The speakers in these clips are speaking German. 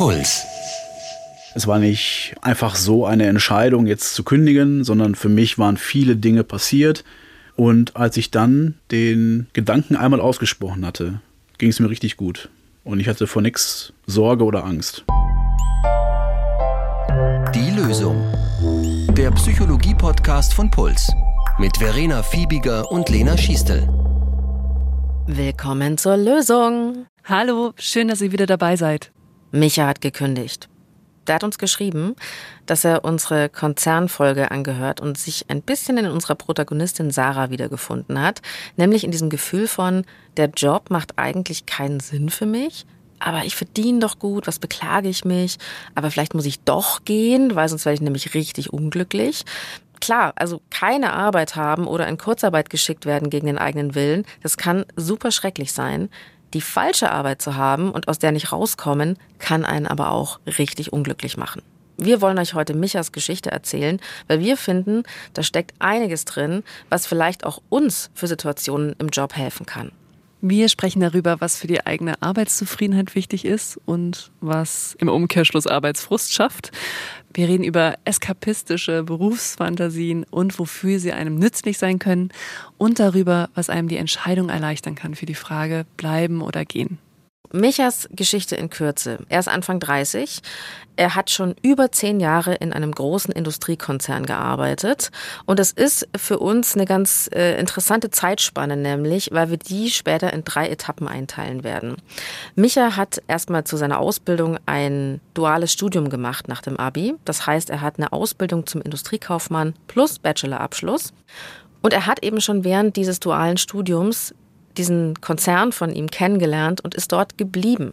Puls. Es war nicht einfach so eine Entscheidung, jetzt zu kündigen, sondern für mich waren viele Dinge passiert. Und als ich dann den Gedanken einmal ausgesprochen hatte, ging es mir richtig gut. Und ich hatte vor nichts Sorge oder Angst. Die Lösung. Der Psychologie-Podcast von Puls. Mit Verena Fiebiger und Lena Schiestel. Willkommen zur Lösung. Hallo, schön, dass ihr wieder dabei seid. Micha hat gekündigt. Der hat uns geschrieben, dass er unsere Konzernfolge angehört und sich ein bisschen in unserer Protagonistin Sarah wiedergefunden hat, nämlich in diesem Gefühl von, der Job macht eigentlich keinen Sinn für mich, aber ich verdiene doch gut, was beklage ich mich, aber vielleicht muss ich doch gehen, weil sonst werde ich nämlich richtig unglücklich. Klar, also keine Arbeit haben oder in Kurzarbeit geschickt werden gegen den eigenen Willen, das kann super schrecklich sein. Die falsche Arbeit zu haben und aus der nicht rauskommen, kann einen aber auch richtig unglücklich machen. Wir wollen euch heute Michas Geschichte erzählen, weil wir finden, da steckt einiges drin, was vielleicht auch uns für Situationen im Job helfen kann. Wir sprechen darüber, was für die eigene Arbeitszufriedenheit wichtig ist und was im Umkehrschluss Arbeitsfrust schafft. Wir reden über eskapistische Berufsfantasien und wofür sie einem nützlich sein können und darüber, was einem die Entscheidung erleichtern kann für die Frage bleiben oder gehen. Michas Geschichte in Kürze. Er ist Anfang 30. Er hat schon über zehn Jahre in einem großen Industriekonzern gearbeitet. Und das ist für uns eine ganz äh, interessante Zeitspanne, nämlich, weil wir die später in drei Etappen einteilen werden. Micha hat erstmal zu seiner Ausbildung ein duales Studium gemacht nach dem Abi. Das heißt, er hat eine Ausbildung zum Industriekaufmann plus Bachelorabschluss. Und er hat eben schon während dieses dualen Studiums diesen Konzern von ihm kennengelernt und ist dort geblieben.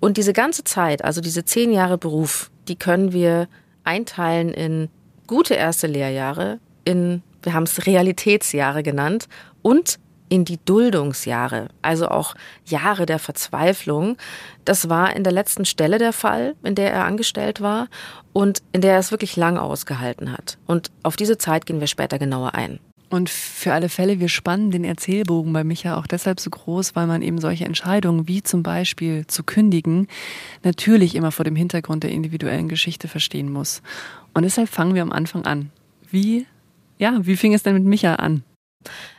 Und diese ganze Zeit, also diese zehn Jahre Beruf, die können wir einteilen in gute erste Lehrjahre, in, wir haben es Realitätsjahre genannt, und in die Duldungsjahre, also auch Jahre der Verzweiflung. Das war in der letzten Stelle der Fall, in der er angestellt war und in der er es wirklich lang ausgehalten hat. Und auf diese Zeit gehen wir später genauer ein. Und für alle Fälle, wir spannen den Erzählbogen bei Micha auch deshalb so groß, weil man eben solche Entscheidungen wie zum Beispiel zu kündigen natürlich immer vor dem Hintergrund der individuellen Geschichte verstehen muss. Und deshalb fangen wir am Anfang an. Wie, ja, wie fing es denn mit Micha an?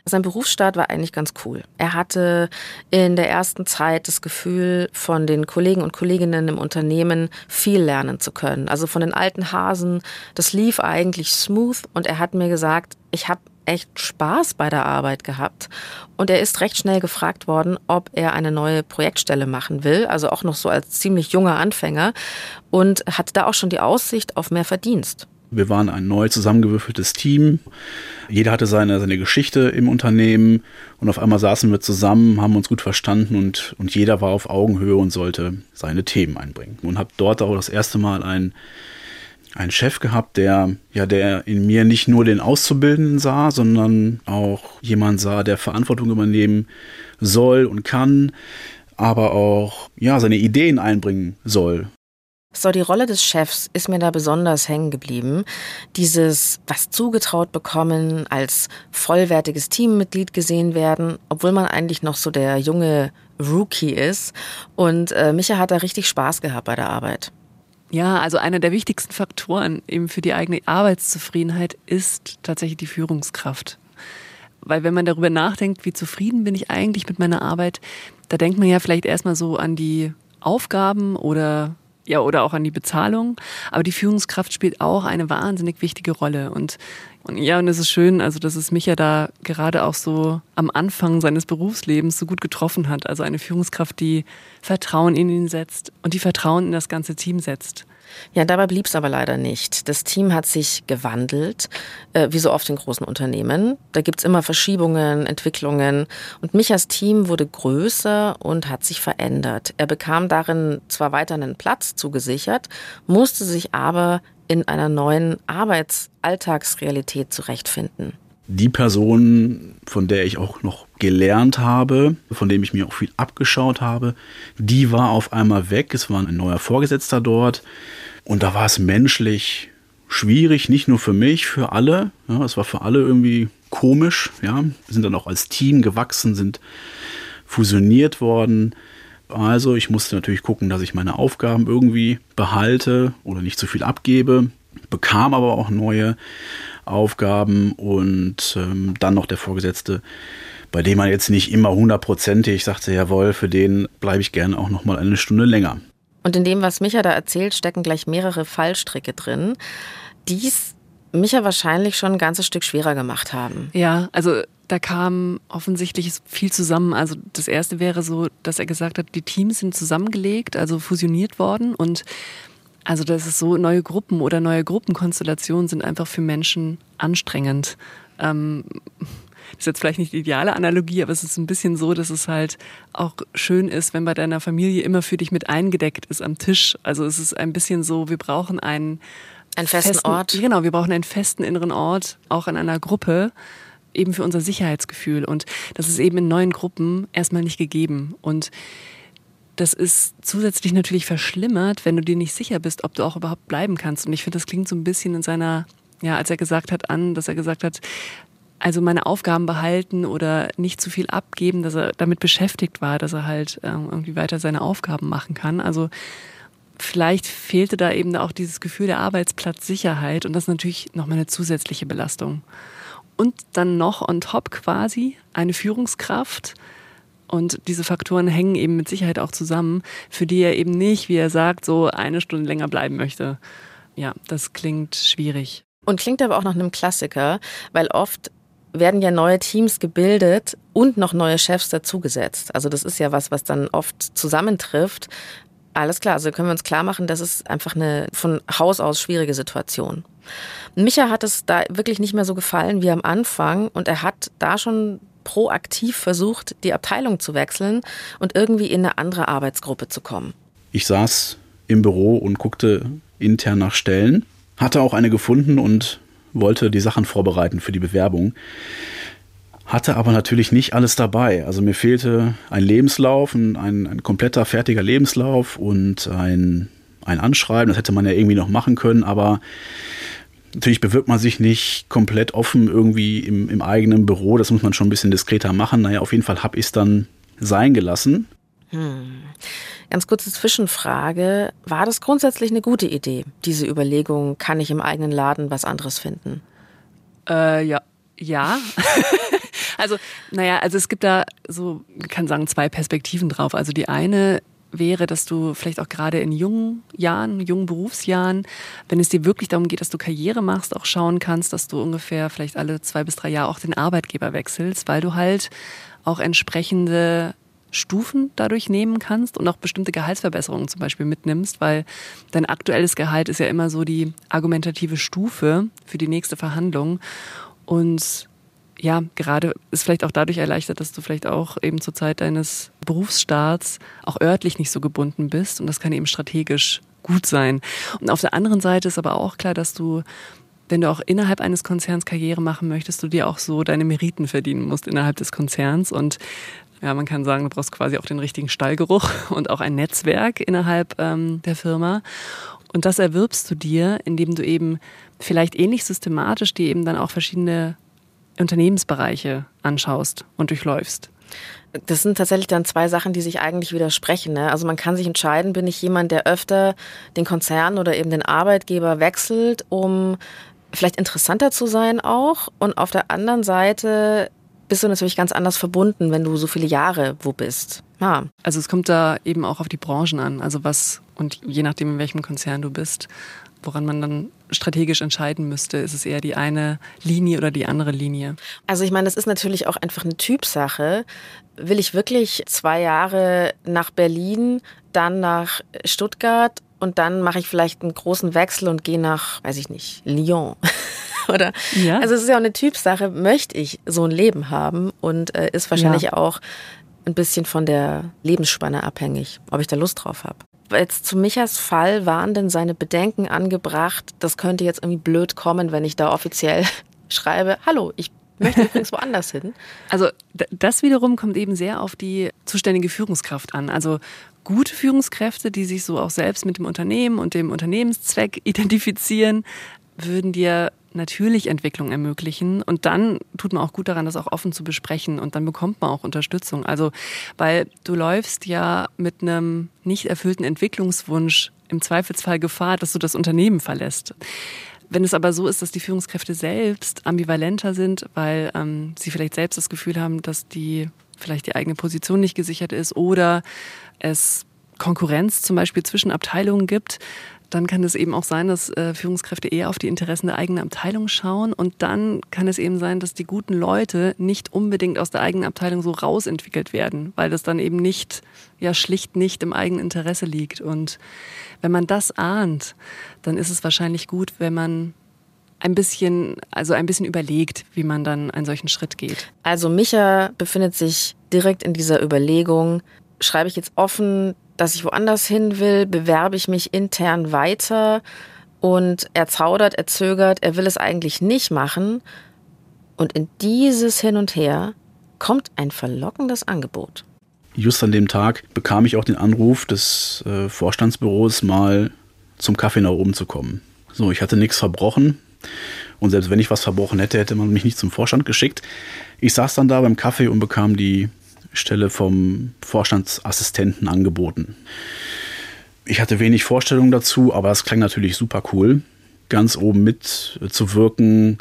Sein Berufsstart war eigentlich ganz cool. Er hatte in der ersten Zeit das Gefühl, von den Kollegen und Kolleginnen im Unternehmen viel lernen zu können. Also von den alten Hasen. Das lief eigentlich smooth und er hat mir gesagt, ich habe echt Spaß bei der Arbeit gehabt. Und er ist recht schnell gefragt worden, ob er eine neue Projektstelle machen will, also auch noch so als ziemlich junger Anfänger und hatte da auch schon die Aussicht auf mehr Verdienst. Wir waren ein neu zusammengewürfeltes Team. Jeder hatte seine, seine Geschichte im Unternehmen und auf einmal saßen wir zusammen, haben uns gut verstanden und, und jeder war auf Augenhöhe und sollte seine Themen einbringen. Und habe dort auch das erste Mal ein einen Chef gehabt, der ja, der in mir nicht nur den Auszubildenden sah, sondern auch jemand sah, der Verantwortung übernehmen soll und kann, aber auch ja seine Ideen einbringen soll. So, die Rolle des Chefs ist mir da besonders hängen geblieben. Dieses, was zugetraut bekommen, als vollwertiges Teammitglied gesehen werden, obwohl man eigentlich noch so der junge Rookie ist. Und äh, Micha hat da richtig Spaß gehabt bei der Arbeit. Ja, also einer der wichtigsten Faktoren eben für die eigene Arbeitszufriedenheit ist tatsächlich die Führungskraft. Weil wenn man darüber nachdenkt, wie zufrieden bin ich eigentlich mit meiner Arbeit, da denkt man ja vielleicht erstmal so an die Aufgaben oder ja, oder auch an die Bezahlung. Aber die Führungskraft spielt auch eine wahnsinnig wichtige Rolle. Und, und ja, und es ist schön, also dass es mich ja da gerade auch so am Anfang seines Berufslebens so gut getroffen hat. Also eine Führungskraft, die Vertrauen in ihn setzt und die Vertrauen in das ganze Team setzt. Ja, dabei blieb es aber leider nicht. Das Team hat sich gewandelt, äh, wie so oft in großen Unternehmen. Da gibt's immer Verschiebungen, Entwicklungen. Und Michas Team wurde größer und hat sich verändert. Er bekam darin zwar weiter einen Platz zugesichert, musste sich aber in einer neuen Arbeitsalltagsrealität zurechtfinden. Die Person, von der ich auch noch gelernt habe, von dem ich mir auch viel abgeschaut habe, die war auf einmal weg. Es war ein neuer Vorgesetzter dort. Und da war es menschlich schwierig, nicht nur für mich, für alle. Ja, es war für alle irgendwie komisch. Ja, wir sind dann auch als Team gewachsen, sind fusioniert worden. Also ich musste natürlich gucken, dass ich meine Aufgaben irgendwie behalte oder nicht zu viel abgebe, bekam aber auch neue Aufgaben und ähm, dann noch der Vorgesetzte, bei dem man jetzt nicht immer hundertprozentig sagte, jawohl, für den bleibe ich gerne auch noch mal eine Stunde länger. Und in dem, was Micha da erzählt, stecken gleich mehrere Fallstricke drin, die es Micha wahrscheinlich schon ein ganzes Stück schwerer gemacht haben. Ja, also da kam offensichtlich viel zusammen. Also das erste wäre so, dass er gesagt hat, die Teams sind zusammengelegt, also fusioniert worden und also das ist so, neue Gruppen oder neue Gruppenkonstellationen sind einfach für Menschen anstrengend. Ähm, das ist jetzt vielleicht nicht die ideale Analogie, aber es ist ein bisschen so, dass es halt auch schön ist, wenn bei deiner Familie immer für dich mit eingedeckt ist am Tisch. Also es ist ein bisschen so, wir brauchen einen, einen festen, festen Ort. Genau, wir brauchen einen festen inneren Ort, auch in einer Gruppe, eben für unser Sicherheitsgefühl. Und das ist eben in neuen Gruppen erstmal nicht gegeben. Und das ist zusätzlich natürlich verschlimmert, wenn du dir nicht sicher bist, ob du auch überhaupt bleiben kannst. Und ich finde, das klingt so ein bisschen in seiner, ja, als er gesagt hat, an, dass er gesagt hat, also meine Aufgaben behalten oder nicht zu viel abgeben, dass er damit beschäftigt war, dass er halt ähm, irgendwie weiter seine Aufgaben machen kann. Also vielleicht fehlte da eben auch dieses Gefühl der Arbeitsplatzsicherheit und das ist natürlich nochmal eine zusätzliche Belastung. Und dann noch on top quasi eine Führungskraft, und diese Faktoren hängen eben mit Sicherheit auch zusammen, für die er eben nicht, wie er sagt, so eine Stunde länger bleiben möchte. Ja, das klingt schwierig. Und klingt aber auch nach einem Klassiker, weil oft werden ja neue Teams gebildet und noch neue Chefs dazugesetzt. Also das ist ja was, was dann oft zusammentrifft. Alles klar, also können wir uns klar machen, das ist einfach eine von Haus aus schwierige Situation. Micha hat es da wirklich nicht mehr so gefallen wie am Anfang und er hat da schon proaktiv versucht, die Abteilung zu wechseln und irgendwie in eine andere Arbeitsgruppe zu kommen. Ich saß im Büro und guckte intern nach Stellen, hatte auch eine gefunden und wollte die Sachen vorbereiten für die Bewerbung. Hatte aber natürlich nicht alles dabei. Also mir fehlte ein Lebenslauf, ein, ein kompletter fertiger Lebenslauf und ein, ein Anschreiben. Das hätte man ja irgendwie noch machen können, aber Natürlich bewirbt man sich nicht komplett offen irgendwie im, im eigenen Büro. Das muss man schon ein bisschen diskreter machen. Naja, auf jeden Fall habe ich es dann sein gelassen. Hm. Ganz kurze Zwischenfrage. War das grundsätzlich eine gute Idee, diese Überlegung, kann ich im eigenen Laden was anderes finden? Äh, ja. Ja. also, naja, also es gibt da so, man kann sagen, zwei Perspektiven drauf. Also die eine wäre, dass du vielleicht auch gerade in jungen Jahren, jungen Berufsjahren, wenn es dir wirklich darum geht, dass du Karriere machst, auch schauen kannst, dass du ungefähr vielleicht alle zwei bis drei Jahre auch den Arbeitgeber wechselst, weil du halt auch entsprechende Stufen dadurch nehmen kannst und auch bestimmte Gehaltsverbesserungen zum Beispiel mitnimmst, weil dein aktuelles Gehalt ist ja immer so die argumentative Stufe für die nächste Verhandlung. Und ja, gerade ist vielleicht auch dadurch erleichtert, dass du vielleicht auch eben zur Zeit deines Berufsstarts auch örtlich nicht so gebunden bist und das kann eben strategisch gut sein. Und auf der anderen Seite ist aber auch klar, dass du wenn du auch innerhalb eines Konzerns Karriere machen möchtest, du dir auch so deine Meriten verdienen musst innerhalb des Konzerns. Und ja, man kann sagen, du brauchst quasi auch den richtigen Stallgeruch und auch ein Netzwerk innerhalb ähm, der Firma. Und das erwirbst du dir, indem du eben vielleicht ähnlich systematisch dir eben dann auch verschiedene Unternehmensbereiche anschaust und durchläufst. Das sind tatsächlich dann zwei Sachen, die sich eigentlich widersprechen. Ne? Also man kann sich entscheiden, bin ich jemand, der öfter den Konzern oder eben den Arbeitgeber wechselt, um vielleicht interessanter zu sein auch. Und auf der anderen Seite bist du natürlich ganz anders verbunden, wenn du so viele Jahre wo bist. Ja. Also es kommt da eben auch auf die Branchen an. Also was, und je nachdem, in welchem Konzern du bist, woran man dann strategisch entscheiden müsste, ist es eher die eine Linie oder die andere Linie? Also ich meine, das ist natürlich auch einfach eine Typsache. Will ich wirklich zwei Jahre nach Berlin, dann nach Stuttgart und dann mache ich vielleicht einen großen Wechsel und gehe nach, weiß ich nicht, Lyon. Oder? Ja. Also es ist ja auch eine Typsache, möchte ich so ein Leben haben und äh, ist wahrscheinlich ja. auch ein bisschen von der Lebensspanne abhängig, ob ich da Lust drauf habe jetzt zu Michas Fall waren denn seine Bedenken angebracht, das könnte jetzt irgendwie blöd kommen, wenn ich da offiziell schreibe, hallo, ich möchte übrigens woanders hin. Also das wiederum kommt eben sehr auf die zuständige Führungskraft an. Also gute Führungskräfte, die sich so auch selbst mit dem Unternehmen und dem Unternehmenszweck identifizieren, würden dir natürlich Entwicklung ermöglichen. Und dann tut man auch gut daran, das auch offen zu besprechen. Und dann bekommt man auch Unterstützung. Also, weil du läufst ja mit einem nicht erfüllten Entwicklungswunsch im Zweifelsfall Gefahr, dass du das Unternehmen verlässt. Wenn es aber so ist, dass die Führungskräfte selbst ambivalenter sind, weil ähm, sie vielleicht selbst das Gefühl haben, dass die vielleicht die eigene Position nicht gesichert ist oder es Konkurrenz zum Beispiel zwischen Abteilungen gibt, dann kann es eben auch sein, dass äh, Führungskräfte eher auf die Interessen der eigenen Abteilung schauen. Und dann kann es eben sein, dass die guten Leute nicht unbedingt aus der eigenen Abteilung so rausentwickelt werden, weil das dann eben nicht, ja, schlicht nicht im eigenen Interesse liegt. Und wenn man das ahnt, dann ist es wahrscheinlich gut, wenn man ein bisschen, also ein bisschen überlegt, wie man dann einen solchen Schritt geht. Also Micha befindet sich direkt in dieser Überlegung, schreibe ich jetzt offen dass ich woanders hin will, bewerbe ich mich intern weiter und er zaudert, er zögert, er will es eigentlich nicht machen. Und in dieses Hin und Her kommt ein verlockendes Angebot. Just an dem Tag bekam ich auch den Anruf des äh, Vorstandsbüros, mal zum Kaffee nach oben zu kommen. So, ich hatte nichts verbrochen. Und selbst wenn ich was verbrochen hätte, hätte man mich nicht zum Vorstand geschickt. Ich saß dann da beim Kaffee und bekam die Stelle vom Vorstandsassistenten angeboten. Ich hatte wenig Vorstellung dazu, aber es klang natürlich super cool, ganz oben mit zu wirken,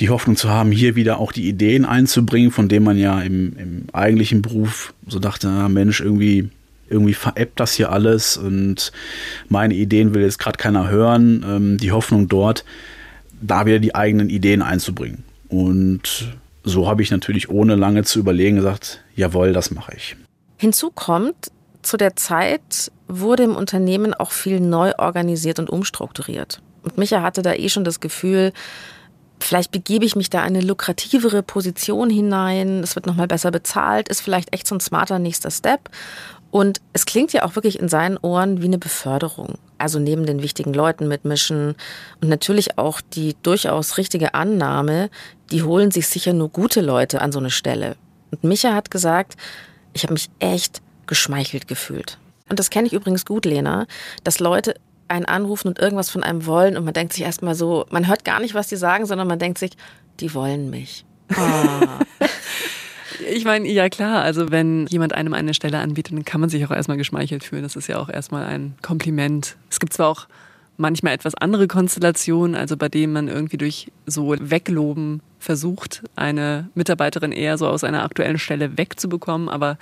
die Hoffnung zu haben, hier wieder auch die Ideen einzubringen, von denen man ja im, im eigentlichen Beruf so dachte, na Mensch, irgendwie, irgendwie veräppt das hier alles und meine Ideen will jetzt gerade keiner hören. Ähm, die Hoffnung dort, da wieder die eigenen Ideen einzubringen. Und so habe ich natürlich ohne lange zu überlegen gesagt, jawohl, das mache ich. Hinzu kommt, zu der Zeit wurde im Unternehmen auch viel neu organisiert und umstrukturiert. Und Micha hatte da eh schon das Gefühl, vielleicht begebe ich mich da in eine lukrativere Position hinein, es wird nochmal besser bezahlt, ist vielleicht echt so ein smarter nächster Step. Und es klingt ja auch wirklich in seinen Ohren wie eine Beförderung. Also neben den wichtigen Leuten mitmischen und natürlich auch die durchaus richtige Annahme, die holen sich sicher nur gute Leute an so eine Stelle. Und Micha hat gesagt, ich habe mich echt geschmeichelt gefühlt. Und das kenne ich übrigens gut, Lena, dass Leute einen anrufen und irgendwas von einem wollen und man denkt sich erstmal so, man hört gar nicht, was die sagen, sondern man denkt sich, die wollen mich. Oh. Ich meine, ja klar, also wenn jemand einem eine Stelle anbietet, dann kann man sich auch erstmal geschmeichelt fühlen. Das ist ja auch erstmal ein Kompliment. Es gibt zwar auch manchmal etwas andere Konstellationen, also bei denen man irgendwie durch so Wegloben versucht, eine Mitarbeiterin eher so aus einer aktuellen Stelle wegzubekommen, aber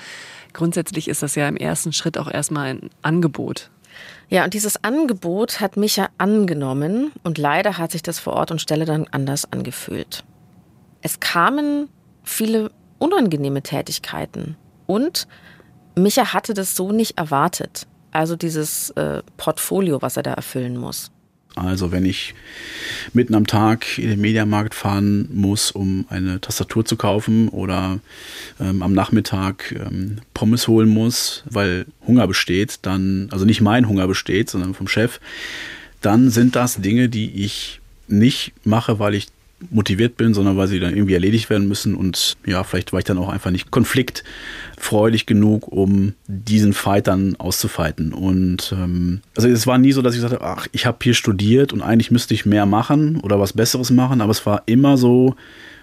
grundsätzlich ist das ja im ersten Schritt auch erstmal ein Angebot. Ja, und dieses Angebot hat Micha angenommen und leider hat sich das vor Ort und Stelle dann anders angefühlt. Es kamen viele unangenehme Tätigkeiten. Und Micha hatte das so nicht erwartet. Also dieses äh, Portfolio, was er da erfüllen muss. Also wenn ich mitten am Tag in den Mediamarkt fahren muss, um eine Tastatur zu kaufen oder ähm, am Nachmittag ähm, Pommes holen muss, weil Hunger besteht, dann, also nicht mein Hunger besteht, sondern vom Chef, dann sind das Dinge, die ich nicht mache, weil ich motiviert bin, sondern weil sie dann irgendwie erledigt werden müssen. Und ja, vielleicht war ich dann auch einfach nicht konfliktfreudig genug, um diesen Fight dann auszufighten. Und ähm, also es war nie so, dass ich sagte, ach, ich habe hier studiert und eigentlich müsste ich mehr machen oder was Besseres machen, aber es war immer so,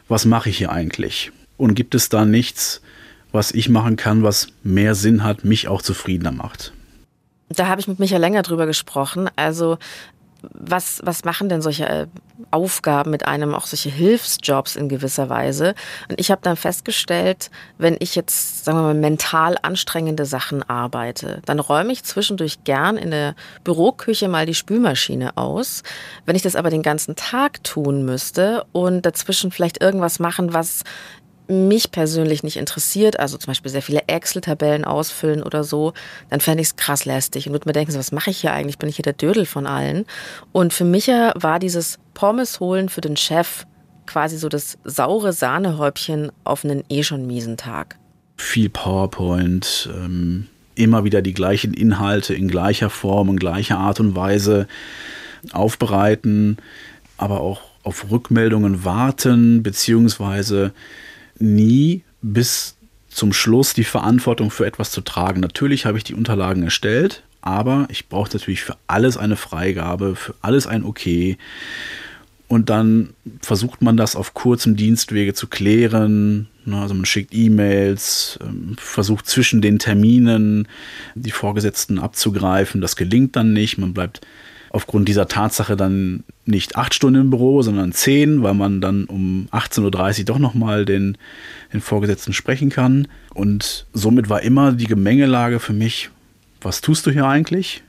was mache ich hier eigentlich? Und gibt es da nichts, was ich machen kann, was mehr Sinn hat, mich auch zufriedener macht? Da habe ich mit Micha länger drüber gesprochen. Also was, was machen denn solche äh, Aufgaben mit einem, auch solche Hilfsjobs in gewisser Weise? Und ich habe dann festgestellt, wenn ich jetzt, sagen wir mal, mental anstrengende Sachen arbeite, dann räume ich zwischendurch gern in der Büroküche mal die Spülmaschine aus. Wenn ich das aber den ganzen Tag tun müsste und dazwischen vielleicht irgendwas machen, was mich persönlich nicht interessiert, also zum Beispiel sehr viele Excel-Tabellen ausfüllen oder so, dann fände ich es krass lästig und würde mir denken, so, was mache ich hier eigentlich? Bin ich hier der Dödel von allen? Und für mich war dieses Pommes holen für den Chef quasi so das saure Sahnehäubchen auf einen eh schon miesen Tag. Viel PowerPoint, ähm, immer wieder die gleichen Inhalte in gleicher Form, in gleicher Art und Weise aufbereiten, aber auch auf Rückmeldungen warten, beziehungsweise nie bis zum Schluss die Verantwortung für etwas zu tragen. Natürlich habe ich die Unterlagen erstellt, aber ich brauche natürlich für alles eine Freigabe, für alles ein Okay. Und dann versucht man das auf kurzem Dienstwege zu klären. Ne, also man schickt E-Mails, ähm, versucht zwischen den Terminen die Vorgesetzten abzugreifen. Das gelingt dann nicht. Man bleibt aufgrund dieser Tatsache dann nicht acht Stunden im Büro, sondern zehn, weil man dann um 18.30 Uhr doch nochmal den, den Vorgesetzten sprechen kann. Und somit war immer die Gemengelage für mich, was tust du hier eigentlich?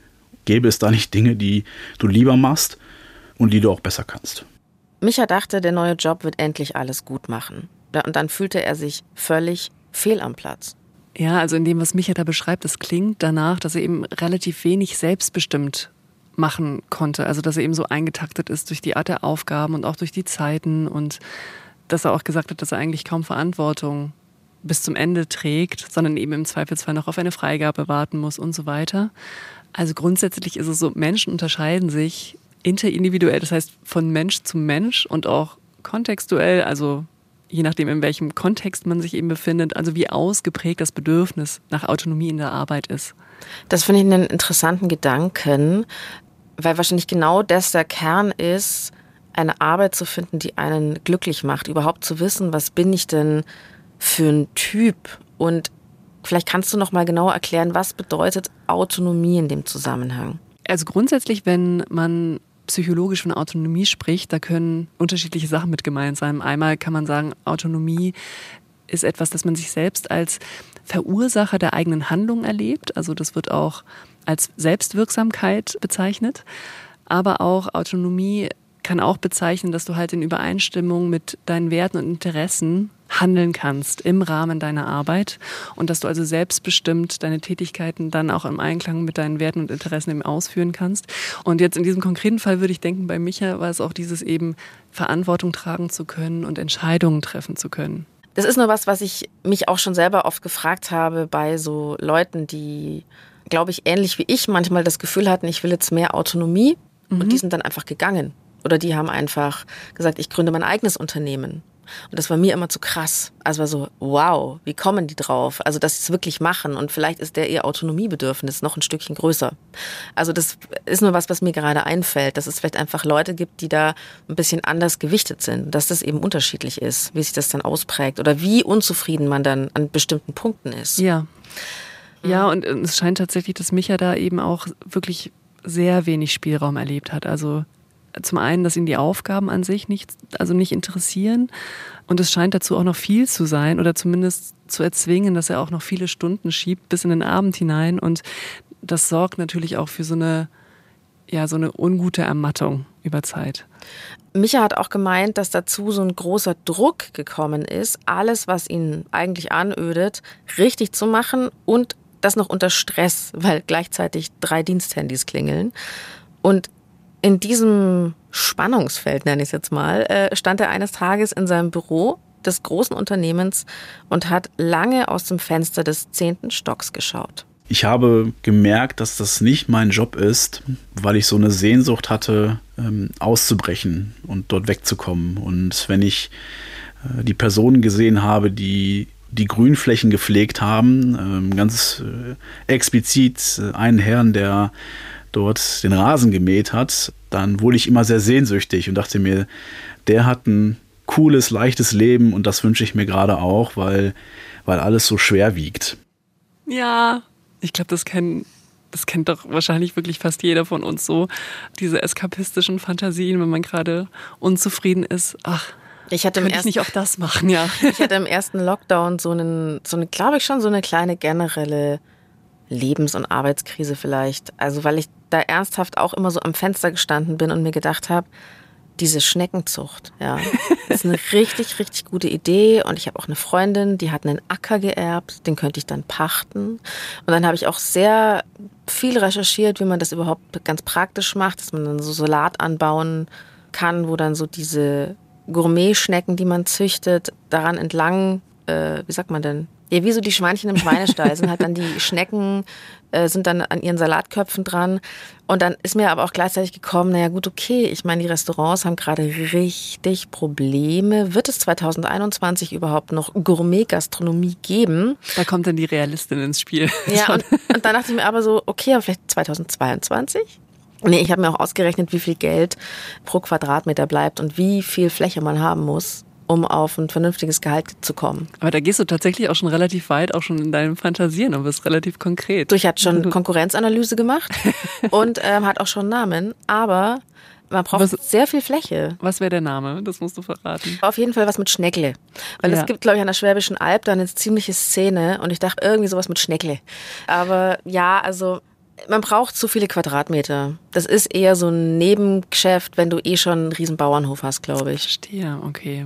Gäbe es da nicht Dinge, die du lieber machst und die du auch besser kannst? Micha dachte, der neue Job wird endlich alles gut machen. Und dann fühlte er sich völlig fehl am Platz. Ja, also in dem, was Micha da beschreibt, das klingt danach, dass er eben relativ wenig selbstbestimmt machen konnte. Also dass er eben so eingetaktet ist durch die Art der Aufgaben und auch durch die Zeiten und dass er auch gesagt hat, dass er eigentlich kaum Verantwortung bis zum Ende trägt, sondern eben im Zweifelsfall noch auf eine Freigabe warten muss und so weiter. Also grundsätzlich ist es so, Menschen unterscheiden sich interindividuell, das heißt von Mensch zu Mensch und auch kontextuell, also je nachdem, in welchem Kontext man sich eben befindet, also wie ausgeprägt das Bedürfnis nach Autonomie in der Arbeit ist. Das finde ich einen interessanten Gedanken, weil wahrscheinlich genau das der Kern ist, eine Arbeit zu finden, die einen glücklich macht, überhaupt zu wissen, was bin ich denn für ein Typ und vielleicht kannst du noch mal genauer erklären, was bedeutet Autonomie in dem Zusammenhang? Also grundsätzlich, wenn man psychologisch von Autonomie spricht, da können unterschiedliche Sachen mit gemeint sein. Einmal kann man sagen, Autonomie ist etwas, das man sich selbst als Verursacher der eigenen Handlung erlebt. Also das wird auch als Selbstwirksamkeit bezeichnet. Aber auch Autonomie kann auch bezeichnen, dass du halt in Übereinstimmung mit deinen Werten und Interessen handeln kannst im Rahmen deiner Arbeit und dass du also selbstbestimmt deine Tätigkeiten dann auch im Einklang mit deinen Werten und Interessen eben ausführen kannst. Und jetzt in diesem konkreten Fall würde ich denken, bei Micha war es auch dieses eben Verantwortung tragen zu können und Entscheidungen treffen zu können. Das ist nur was, was ich mich auch schon selber oft gefragt habe bei so Leuten, die, glaube ich, ähnlich wie ich manchmal das Gefühl hatten, ich will jetzt mehr Autonomie mhm. und die sind dann einfach gegangen. Oder die haben einfach gesagt, ich gründe mein eigenes Unternehmen. Und das war mir immer zu krass. Also war so, wow, wie kommen die drauf? Also, dass sie es wirklich machen. Und vielleicht ist der ihr Autonomiebedürfnis noch ein Stückchen größer. Also, das ist nur was, was mir gerade einfällt, dass es vielleicht einfach Leute gibt, die da ein bisschen anders gewichtet sind. Dass das eben unterschiedlich ist, wie sich das dann ausprägt oder wie unzufrieden man dann an bestimmten Punkten ist. Ja. Ja, und es scheint tatsächlich, dass Micha da eben auch wirklich sehr wenig Spielraum erlebt hat. Also zum einen, dass ihn die Aufgaben an sich nicht, also nicht interessieren. Und es scheint dazu auch noch viel zu sein oder zumindest zu erzwingen, dass er auch noch viele Stunden schiebt bis in den Abend hinein. Und das sorgt natürlich auch für so eine, ja, so eine ungute Ermattung über Zeit. Micha hat auch gemeint, dass dazu so ein großer Druck gekommen ist, alles, was ihn eigentlich anödet, richtig zu machen und das noch unter Stress, weil gleichzeitig drei Diensthandys klingeln. Und in diesem Spannungsfeld, nenne ich es jetzt mal, äh, stand er eines Tages in seinem Büro des großen Unternehmens und hat lange aus dem Fenster des zehnten Stocks geschaut. Ich habe gemerkt, dass das nicht mein Job ist, weil ich so eine Sehnsucht hatte, ähm, auszubrechen und dort wegzukommen. Und wenn ich äh, die Personen gesehen habe, die die Grünflächen gepflegt haben, ähm, ganz äh, explizit einen Herrn, der dort den Rasen gemäht hat, dann wurde ich immer sehr sehnsüchtig und dachte mir, der hat ein cooles, leichtes Leben und das wünsche ich mir gerade auch, weil, weil alles so schwer wiegt. Ja, ich glaube, das kennen das kennt doch wahrscheinlich wirklich fast jeder von uns so. Diese eskapistischen Fantasien, wenn man gerade unzufrieden ist. Ach, ich hatte ersten, ich nicht auch das machen, ja. Ich hatte im ersten Lockdown so einen, so eine, glaube ich schon, so eine kleine generelle Lebens- und Arbeitskrise vielleicht. Also weil ich da ernsthaft auch immer so am Fenster gestanden bin und mir gedacht habe, diese Schneckenzucht, ja, ist eine richtig, richtig gute Idee. Und ich habe auch eine Freundin, die hat einen Acker geerbt, den könnte ich dann pachten. Und dann habe ich auch sehr viel recherchiert, wie man das überhaupt ganz praktisch macht, dass man dann so Salat anbauen kann, wo dann so diese Gourmet-Schnecken, die man züchtet, daran entlang, äh, wie sagt man denn, ja, wie so die Schweinchen im Schweinestall sind halt dann die Schnecken, äh, sind dann an ihren Salatköpfen dran. Und dann ist mir aber auch gleichzeitig gekommen, naja gut, okay, ich meine, die Restaurants haben gerade richtig Probleme. Wird es 2021 überhaupt noch Gourmet-Gastronomie geben? Da kommt dann die Realistin ins Spiel. Ja, und, und dann dachte ich mir aber so, okay, aber vielleicht 2022? Nee, ich habe mir auch ausgerechnet, wie viel Geld pro Quadratmeter bleibt und wie viel Fläche man haben muss, um auf ein vernünftiges Gehalt zu kommen. Aber da gehst du tatsächlich auch schon relativ weit, auch schon in deinem Fantasieren und bist relativ konkret. Durch hat schon Konkurrenzanalyse gemacht und ähm, hat auch schon Namen, aber man braucht was, sehr viel Fläche. Was wäre der Name? Das musst du verraten. Auf jeden Fall was mit Schneckle. Weil ja. es gibt, glaube ich, an der Schwäbischen Alb da eine ziemliche Szene und ich dachte irgendwie sowas mit Schneckle. Aber ja, also man braucht zu viele Quadratmeter. Das ist eher so ein Nebengeschäft, wenn du eh schon einen riesen Bauernhof hast, glaube ich. Verstehe, okay.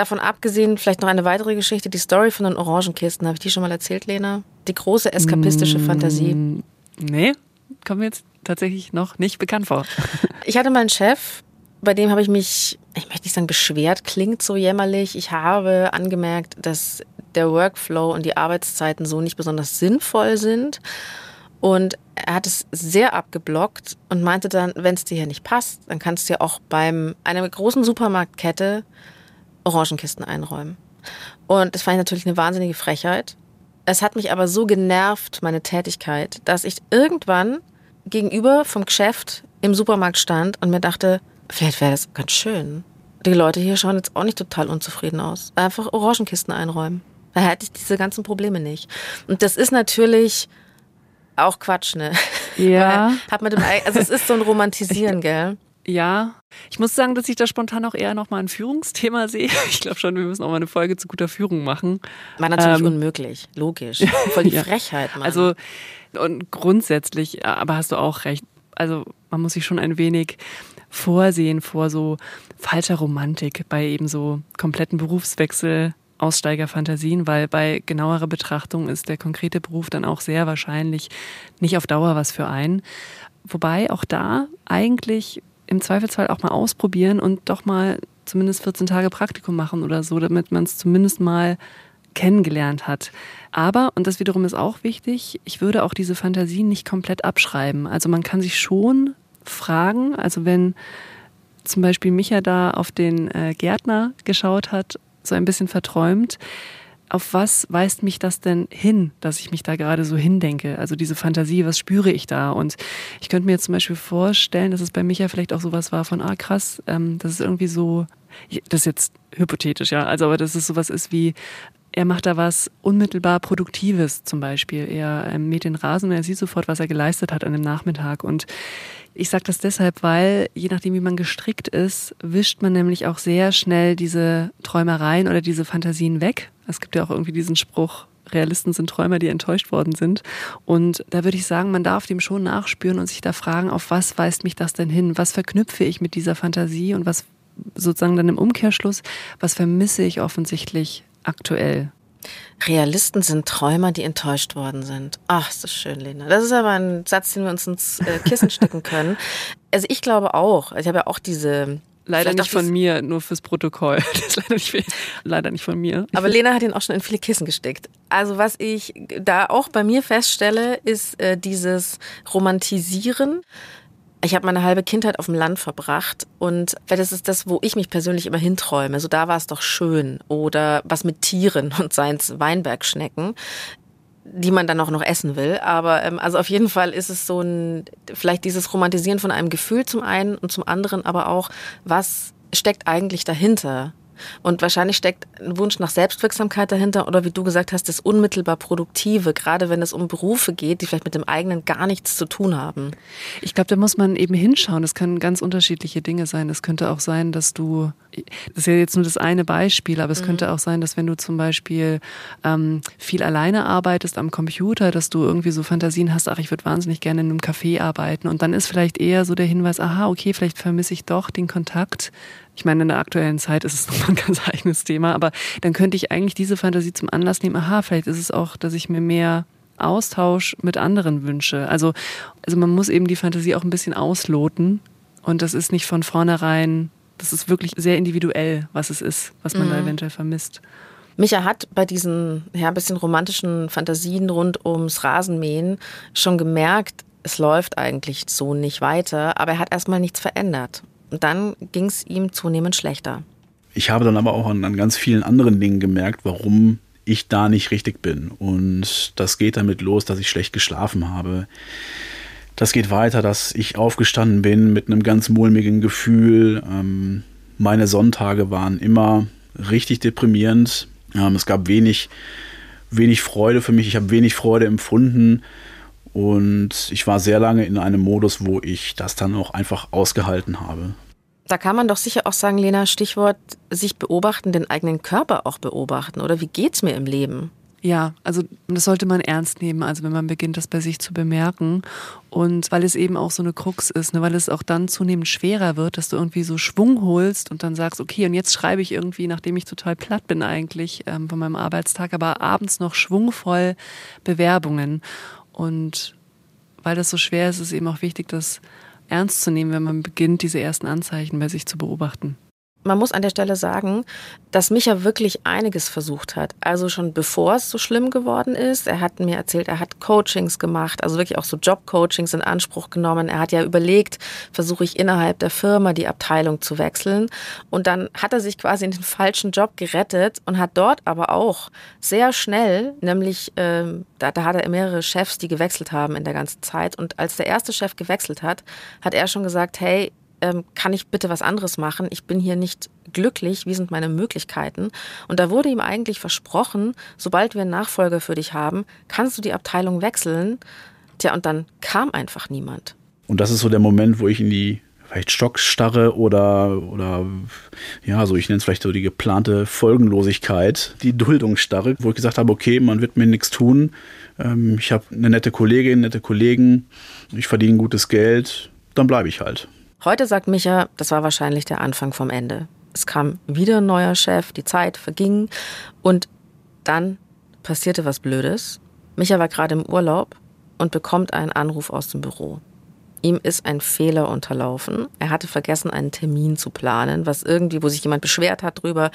Davon abgesehen, vielleicht noch eine weitere Geschichte, die Story von den Orangenkisten. Habe ich die schon mal erzählt, Lena? Die große eskapistische mm, Fantasie. Nee, kommen wir jetzt tatsächlich noch nicht bekannt vor. Ich hatte meinen Chef, bei dem habe ich mich, ich möchte nicht sagen beschwert, klingt so jämmerlich. Ich habe angemerkt, dass der Workflow und die Arbeitszeiten so nicht besonders sinnvoll sind. Und er hat es sehr abgeblockt und meinte dann, wenn es dir hier nicht passt, dann kannst du ja auch beim einer großen Supermarktkette Orangenkisten einräumen. Und das fand ich natürlich eine wahnsinnige Frechheit. Es hat mich aber so genervt, meine Tätigkeit, dass ich irgendwann gegenüber vom Geschäft im Supermarkt stand und mir dachte, vielleicht wäre das ganz schön. Die Leute hier schauen jetzt auch nicht total unzufrieden aus. Einfach Orangenkisten einräumen. Da hätte ich diese ganzen Probleme nicht. Und das ist natürlich auch Quatsch, ne? Ja. hat man dem, also es ist so ein Romantisieren, gell? Ja, ich muss sagen, dass ich da spontan auch eher nochmal ein Führungsthema sehe. Ich glaube schon, wir müssen auch mal eine Folge zu guter Führung machen. War natürlich ähm, unmöglich, logisch. Voll die ja. Frechheit, Mann. Also, und grundsätzlich, aber hast du auch recht. Also, man muss sich schon ein wenig vorsehen vor so falscher Romantik bei eben so kompletten Berufswechsel Aussteigerfantasien, weil bei genauerer Betrachtung ist der konkrete Beruf dann auch sehr wahrscheinlich nicht auf Dauer was für einen. Wobei auch da eigentlich im Zweifelsfall auch mal ausprobieren und doch mal zumindest 14 Tage Praktikum machen oder so, damit man es zumindest mal kennengelernt hat. Aber, und das wiederum ist auch wichtig, ich würde auch diese Fantasien nicht komplett abschreiben. Also man kann sich schon fragen, also wenn zum Beispiel Micha da auf den äh, Gärtner geschaut hat so ein bisschen verträumt. Auf was weist mich das denn hin, dass ich mich da gerade so hindenke? Also diese Fantasie, was spüre ich da? Und ich könnte mir jetzt zum Beispiel vorstellen, dass es bei Micha vielleicht auch sowas war von, ah krass, ähm, das ist irgendwie so, das ist jetzt hypothetisch, ja, also aber dass es sowas ist wie, er macht da was unmittelbar Produktives zum Beispiel. Er ähm, mäht den Rasen und er sieht sofort, was er geleistet hat an dem Nachmittag. Und ich sage das deshalb, weil je nachdem, wie man gestrickt ist, wischt man nämlich auch sehr schnell diese Träumereien oder diese Fantasien weg. Es gibt ja auch irgendwie diesen Spruch, Realisten sind Träumer, die enttäuscht worden sind. Und da würde ich sagen, man darf dem schon nachspüren und sich da fragen, auf was weist mich das denn hin? Was verknüpfe ich mit dieser Fantasie und was sozusagen dann im Umkehrschluss, was vermisse ich offensichtlich aktuell? Realisten sind Träumer, die enttäuscht worden sind. Ach, ist das schön, Lena. Das ist aber ein Satz, den wir uns ins äh, Kissen stecken können. Also ich glaube auch. Ich habe ja auch diese Leider nicht von mir, nur fürs Protokoll. Das ist leider nicht, leider nicht von mir. Aber Lena hat ihn auch schon in viele Kissen gesteckt. Also was ich da auch bei mir feststelle, ist äh, dieses Romantisieren ich habe meine halbe Kindheit auf dem Land verbracht und das ist das, wo ich mich persönlich immer hinträume. So da war es doch schön oder was mit Tieren und seins Weinbergschnecken die man dann auch noch essen will. Aber ähm, also auf jeden Fall ist es so ein, vielleicht dieses Romantisieren von einem Gefühl zum einen und zum anderen aber auch, was steckt eigentlich dahinter? Und wahrscheinlich steckt ein Wunsch nach Selbstwirksamkeit dahinter oder wie du gesagt hast, das unmittelbar Produktive, gerade wenn es um Berufe geht, die vielleicht mit dem eigenen gar nichts zu tun haben. Ich glaube, da muss man eben hinschauen. Das können ganz unterschiedliche Dinge sein. Es könnte auch sein, dass du, das ist ja jetzt nur das eine Beispiel, aber es mhm. könnte auch sein, dass wenn du zum Beispiel ähm, viel alleine arbeitest am Computer, dass du irgendwie so Fantasien hast, ach, ich würde wahnsinnig gerne in einem Café arbeiten. Und dann ist vielleicht eher so der Hinweis, aha, okay, vielleicht vermisse ich doch den Kontakt ich meine, in der aktuellen Zeit ist es nochmal ein ganz eigenes Thema, aber dann könnte ich eigentlich diese Fantasie zum Anlass nehmen, aha, vielleicht ist es auch, dass ich mir mehr Austausch mit anderen wünsche. Also, also man muss eben die Fantasie auch ein bisschen ausloten und das ist nicht von vornherein, das ist wirklich sehr individuell, was es ist, was man mhm. da eventuell vermisst. Micha hat bei diesen ja, bisschen romantischen Fantasien rund ums Rasenmähen schon gemerkt, es läuft eigentlich so nicht weiter, aber er hat erstmal nichts verändert. Und dann ging es ihm zunehmend schlechter. Ich habe dann aber auch an, an ganz vielen anderen Dingen gemerkt, warum ich da nicht richtig bin. Und das geht damit los, dass ich schlecht geschlafen habe, das geht weiter, dass ich aufgestanden bin mit einem ganz mulmigen Gefühl. Ähm, meine Sonntage waren immer richtig deprimierend. Ähm, es gab wenig, wenig Freude für mich. Ich habe wenig Freude empfunden. Und ich war sehr lange in einem Modus, wo ich das dann auch einfach ausgehalten habe. Da kann man doch sicher auch sagen, Lena, Stichwort sich beobachten, den eigenen Körper auch beobachten. Oder wie geht's mir im Leben? Ja, also das sollte man ernst nehmen, also wenn man beginnt, das bei sich zu bemerken. Und weil es eben auch so eine Krux ist, ne, weil es auch dann zunehmend schwerer wird, dass du irgendwie so Schwung holst und dann sagst, okay, und jetzt schreibe ich irgendwie, nachdem ich total platt bin eigentlich ähm, von meinem Arbeitstag, aber abends noch schwungvoll Bewerbungen. Und weil das so schwer ist, ist es eben auch wichtig, das ernst zu nehmen, wenn man beginnt, diese ersten Anzeichen bei sich zu beobachten. Man muss an der Stelle sagen, dass Micha wirklich einiges versucht hat. Also schon bevor es so schlimm geworden ist. Er hat mir erzählt, er hat Coachings gemacht, also wirklich auch so Jobcoachings in Anspruch genommen. Er hat ja überlegt, versuche ich innerhalb der Firma die Abteilung zu wechseln. Und dann hat er sich quasi in den falschen Job gerettet und hat dort aber auch sehr schnell, nämlich ähm, da, da hat er mehrere Chefs, die gewechselt haben in der ganzen Zeit. Und als der erste Chef gewechselt hat, hat er schon gesagt, hey, ähm, kann ich bitte was anderes machen? Ich bin hier nicht glücklich, wie sind meine Möglichkeiten? Und da wurde ihm eigentlich versprochen, sobald wir einen Nachfolger für dich haben, kannst du die Abteilung wechseln. Tja, und dann kam einfach niemand. Und das ist so der Moment, wo ich in die vielleicht Stockstarre oder, oder ja, so ich nenne es vielleicht so die geplante Folgenlosigkeit, die Duldungsstarre, wo ich gesagt habe, okay, man wird mir nichts tun. Ähm, ich habe eine nette Kollegin, nette Kollegen, ich verdiene gutes Geld, dann bleibe ich halt. Heute sagt Micha, das war wahrscheinlich der Anfang vom Ende. Es kam wieder ein neuer Chef, die Zeit verging und dann passierte was Blödes. Micha war gerade im Urlaub und bekommt einen Anruf aus dem Büro. Ihm ist ein Fehler unterlaufen. Er hatte vergessen, einen Termin zu planen, was irgendwie, wo sich jemand beschwert hat drüber.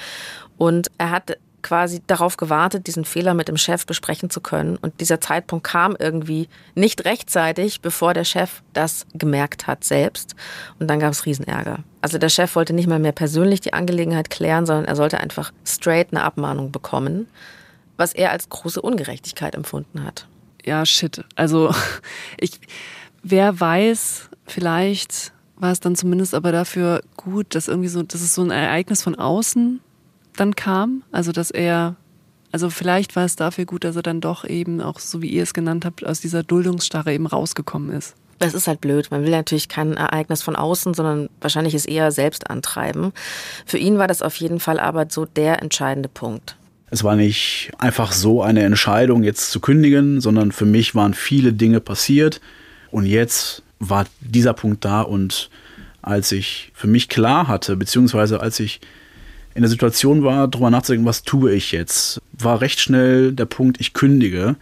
Und er hatte quasi darauf gewartet, diesen Fehler mit dem Chef besprechen zu können. Und dieser Zeitpunkt kam irgendwie nicht rechtzeitig, bevor der Chef das gemerkt hat selbst. Und dann gab es Riesenärger. Also der Chef wollte nicht mal mehr persönlich die Angelegenheit klären, sondern er sollte einfach straight eine Abmahnung bekommen, was er als große Ungerechtigkeit empfunden hat. Ja, shit. Also ich, wer weiß, vielleicht war es dann zumindest aber dafür gut, dass irgendwie so, dass es so ein Ereignis von außen dann kam. Also dass er, also vielleicht war es dafür gut, dass er dann doch eben auch, so wie ihr es genannt habt, aus dieser Duldungsstarre eben rausgekommen ist. Das ist halt blöd. Man will natürlich kein Ereignis von außen, sondern wahrscheinlich ist eher selbst antreiben. Für ihn war das auf jeden Fall aber so der entscheidende Punkt. Es war nicht einfach so eine Entscheidung, jetzt zu kündigen, sondern für mich waren viele Dinge passiert und jetzt war dieser Punkt da und als ich für mich klar hatte, beziehungsweise als ich in der Situation war, darüber nachzudenken, was tue ich jetzt, war recht schnell der Punkt, ich kündige.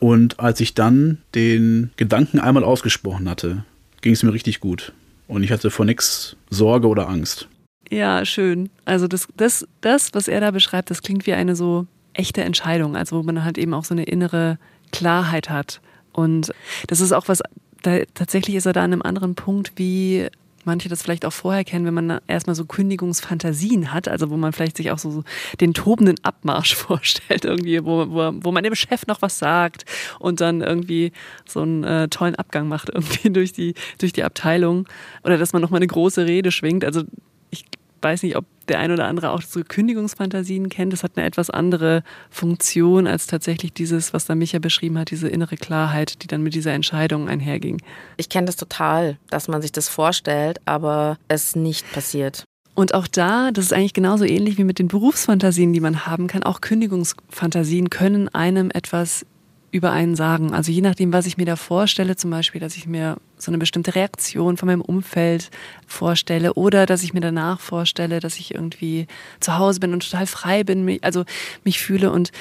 Und als ich dann den Gedanken einmal ausgesprochen hatte, ging es mir richtig gut. Und ich hatte vor nichts Sorge oder Angst. Ja, schön. Also das, das, das, was er da beschreibt, das klingt wie eine so echte Entscheidung, also wo man halt eben auch so eine innere Klarheit hat. Und das ist auch was, da, tatsächlich ist er da an einem anderen Punkt wie manche das vielleicht auch vorher kennen, wenn man erstmal so Kündigungsfantasien hat, also wo man vielleicht sich auch so den tobenden Abmarsch vorstellt, irgendwie, wo, wo, wo man dem Chef noch was sagt und dann irgendwie so einen äh, tollen Abgang macht irgendwie durch die, durch die Abteilung oder dass man nochmal eine große Rede schwingt. Also ich weiß nicht, ob der ein oder andere auch so Kündigungsfantasien kennt. Das hat eine etwas andere Funktion als tatsächlich dieses, was da Micha beschrieben hat, diese innere Klarheit, die dann mit dieser Entscheidung einherging. Ich kenne das total, dass man sich das vorstellt, aber es nicht passiert. Und auch da, das ist eigentlich genauso ähnlich wie mit den Berufsfantasien, die man haben kann. Auch Kündigungsfantasien können einem etwas über einen sagen. Also je nachdem, was ich mir da vorstelle, zum Beispiel, dass ich mir so eine bestimmte Reaktion von meinem Umfeld vorstelle oder dass ich mir danach vorstelle, dass ich irgendwie zu Hause bin und total frei bin, also mich fühle und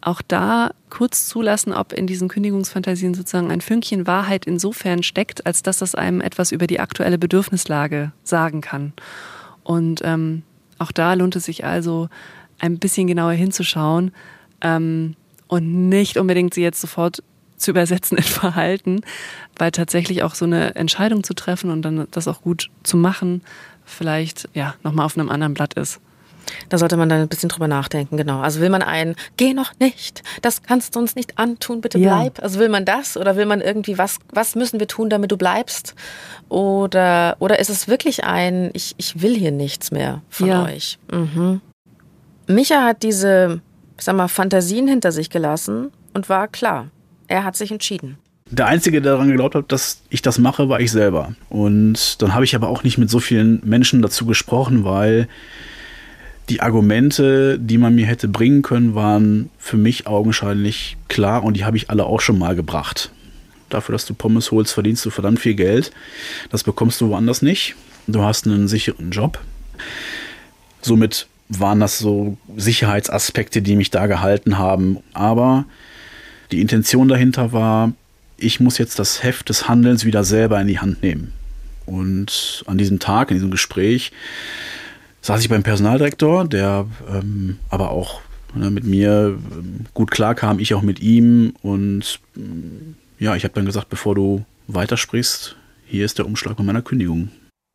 auch da kurz zulassen, ob in diesen Kündigungsfantasien sozusagen ein Fünkchen Wahrheit insofern steckt, als dass das einem etwas über die aktuelle Bedürfnislage sagen kann. Und ähm, auch da lohnt es sich also, ein bisschen genauer hinzuschauen, ähm, und nicht unbedingt sie jetzt sofort zu übersetzen in Verhalten, weil tatsächlich auch so eine Entscheidung zu treffen und dann das auch gut zu machen, vielleicht ja nochmal auf einem anderen Blatt ist. Da sollte man dann ein bisschen drüber nachdenken, genau. Also will man ein, geh noch nicht, das kannst du uns nicht antun, bitte bleib. Ja. Also will man das oder will man irgendwie, was, was müssen wir tun, damit du bleibst? Oder, oder ist es wirklich ein, ich, ich will hier nichts mehr von ja. euch? Mhm. Micha hat diese, sag mal, Fantasien hinter sich gelassen und war klar. Er hat sich entschieden. Der Einzige, der daran geglaubt hat, dass ich das mache, war ich selber. Und dann habe ich aber auch nicht mit so vielen Menschen dazu gesprochen, weil die Argumente, die man mir hätte bringen können, waren für mich augenscheinlich klar und die habe ich alle auch schon mal gebracht. Dafür, dass du Pommes holst, verdienst du verdammt viel Geld. Das bekommst du woanders nicht. Du hast einen sicheren Job. Somit waren das so Sicherheitsaspekte, die mich da gehalten haben. Aber die Intention dahinter war, ich muss jetzt das Heft des Handelns wieder selber in die Hand nehmen. Und an diesem Tag, in diesem Gespräch, saß ich beim Personaldirektor, der ähm, aber auch ne, mit mir ähm, gut klarkam, ich auch mit ihm. Und ja, ich habe dann gesagt, bevor du weitersprichst, hier ist der Umschlag von meiner Kündigung.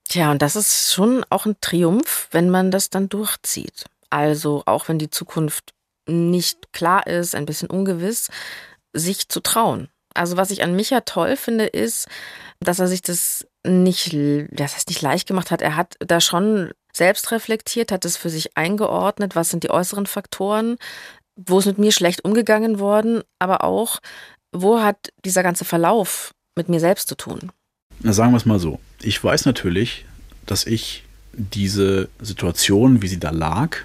Tja, und das ist schon auch ein Triumph, wenn man das dann durchzieht. Also auch wenn die Zukunft nicht klar ist, ein bisschen ungewiss, sich zu trauen. Also was ich an Micha toll finde, ist, dass er sich das nicht, das heißt nicht leicht gemacht hat. Er hat da schon selbst reflektiert, hat es für sich eingeordnet, was sind die äußeren Faktoren, wo ist mit mir schlecht umgegangen worden, aber auch, wo hat dieser ganze Verlauf mit mir selbst zu tun? Na, sagen wir es mal so. Ich weiß natürlich, dass ich diese Situation, wie sie da lag,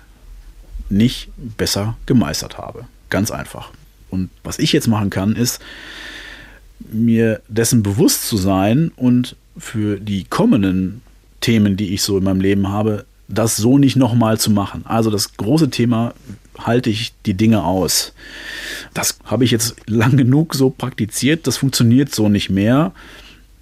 nicht besser gemeistert habe. Ganz einfach. Und was ich jetzt machen kann, ist, mir dessen bewusst zu sein und für die kommenden Themen, die ich so in meinem Leben habe, das so nicht nochmal zu machen. Also das große Thema, halte ich die Dinge aus. Das habe ich jetzt lang genug so praktiziert, das funktioniert so nicht mehr.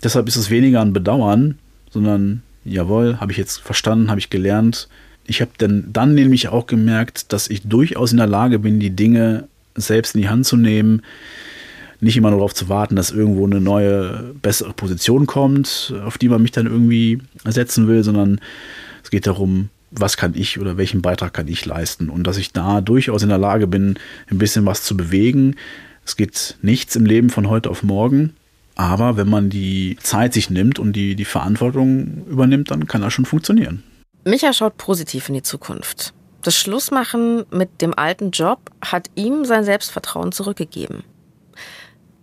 Deshalb ist es weniger ein Bedauern, sondern jawohl, habe ich jetzt verstanden, habe ich gelernt. Ich habe dann, dann nämlich auch gemerkt, dass ich durchaus in der Lage bin, die Dinge selbst in die Hand zu nehmen, nicht immer nur darauf zu warten, dass irgendwo eine neue, bessere Position kommt, auf die man mich dann irgendwie ersetzen will, sondern es geht darum, was kann ich oder welchen Beitrag kann ich leisten und dass ich da durchaus in der Lage bin, ein bisschen was zu bewegen. Es geht nichts im Leben von heute auf morgen, aber wenn man die Zeit sich nimmt und die, die Verantwortung übernimmt, dann kann das schon funktionieren. Micha schaut positiv in die Zukunft. Das Schlussmachen mit dem alten Job hat ihm sein Selbstvertrauen zurückgegeben.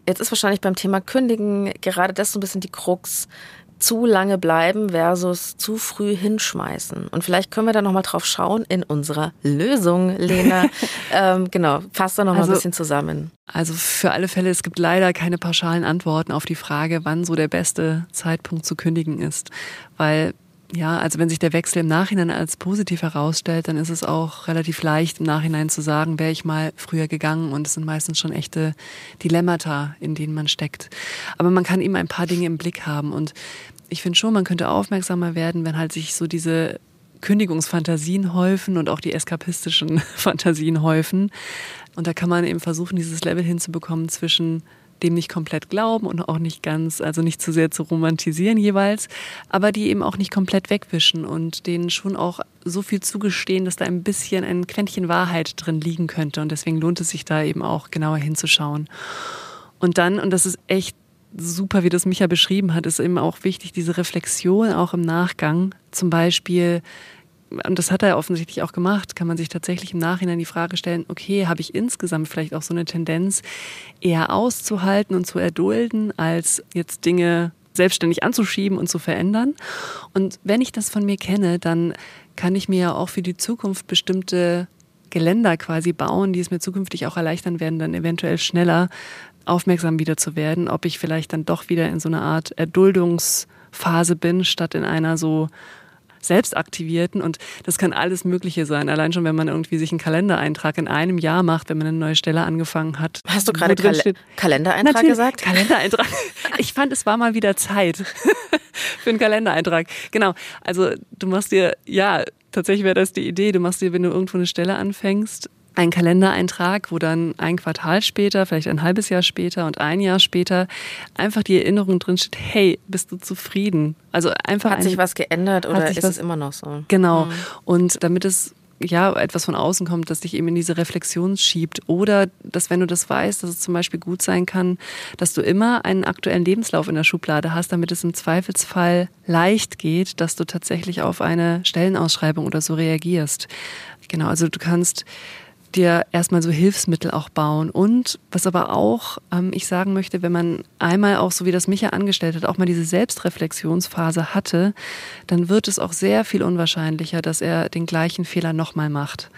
Jetzt ist wahrscheinlich beim Thema Kündigen gerade das so ein bisschen die Krux. Zu lange bleiben versus zu früh hinschmeißen. Und vielleicht können wir da nochmal drauf schauen in unserer Lösung, Lena. ähm, genau, fasst da nochmal also, ein bisschen zusammen. Also für alle Fälle, es gibt leider keine pauschalen Antworten auf die Frage, wann so der beste Zeitpunkt zu kündigen ist. Weil ja, also wenn sich der Wechsel im Nachhinein als positiv herausstellt, dann ist es auch relativ leicht im Nachhinein zu sagen, wäre ich mal früher gegangen und es sind meistens schon echte Dilemmata, in denen man steckt. Aber man kann eben ein paar Dinge im Blick haben und ich finde schon, man könnte aufmerksamer werden, wenn halt sich so diese Kündigungsfantasien häufen und auch die eskapistischen Fantasien häufen. Und da kann man eben versuchen, dieses Level hinzubekommen zwischen dem nicht komplett glauben und auch nicht ganz, also nicht zu sehr zu romantisieren jeweils, aber die eben auch nicht komplett wegwischen und denen schon auch so viel zugestehen, dass da ein bisschen ein Quäntchen Wahrheit drin liegen könnte. Und deswegen lohnt es sich da eben auch genauer hinzuschauen. Und dann, und das ist echt super, wie das Micha beschrieben hat, ist eben auch wichtig, diese Reflexion auch im Nachgang. Zum Beispiel, und das hat er offensichtlich auch gemacht, kann man sich tatsächlich im Nachhinein die Frage stellen, okay, habe ich insgesamt vielleicht auch so eine Tendenz, eher auszuhalten und zu erdulden, als jetzt Dinge selbstständig anzuschieben und zu verändern. Und wenn ich das von mir kenne, dann kann ich mir ja auch für die Zukunft bestimmte Geländer quasi bauen, die es mir zukünftig auch erleichtern werden, dann eventuell schneller aufmerksam wieder zu werden, ob ich vielleicht dann doch wieder in so einer Art Erduldungsphase bin, statt in einer so selbstaktivierten und das kann alles Mögliche sein. Allein schon, wenn man irgendwie sich einen Kalendereintrag in einem Jahr macht, wenn man eine neue Stelle angefangen hat. Hast du gerade Kal steht, Kalendereintrag Natürlich, gesagt? Kalendereintrag. Ich fand, es war mal wieder Zeit für einen Kalendereintrag. Genau. Also du machst dir, ja, tatsächlich wäre das die Idee, du machst dir, wenn du irgendwo eine Stelle anfängst, ein Kalendereintrag, wo dann ein Quartal später, vielleicht ein halbes Jahr später und ein Jahr später einfach die Erinnerung drin steht, hey, bist du zufrieden? Also einfach. Hat sich was geändert oder ist es immer noch so? Genau. Mhm. Und damit es ja, etwas von außen kommt, das dich eben in diese Reflexion schiebt. Oder dass, wenn du das weißt, dass es zum Beispiel gut sein kann, dass du immer einen aktuellen Lebenslauf in der Schublade hast, damit es im Zweifelsfall leicht geht, dass du tatsächlich auf eine Stellenausschreibung oder so reagierst. Genau, also du kannst dir erstmal so Hilfsmittel auch bauen. Und was aber auch ähm, ich sagen möchte, wenn man einmal auch, so wie das Micha angestellt hat, auch mal diese Selbstreflexionsphase hatte, dann wird es auch sehr viel unwahrscheinlicher, dass er den gleichen Fehler nochmal macht.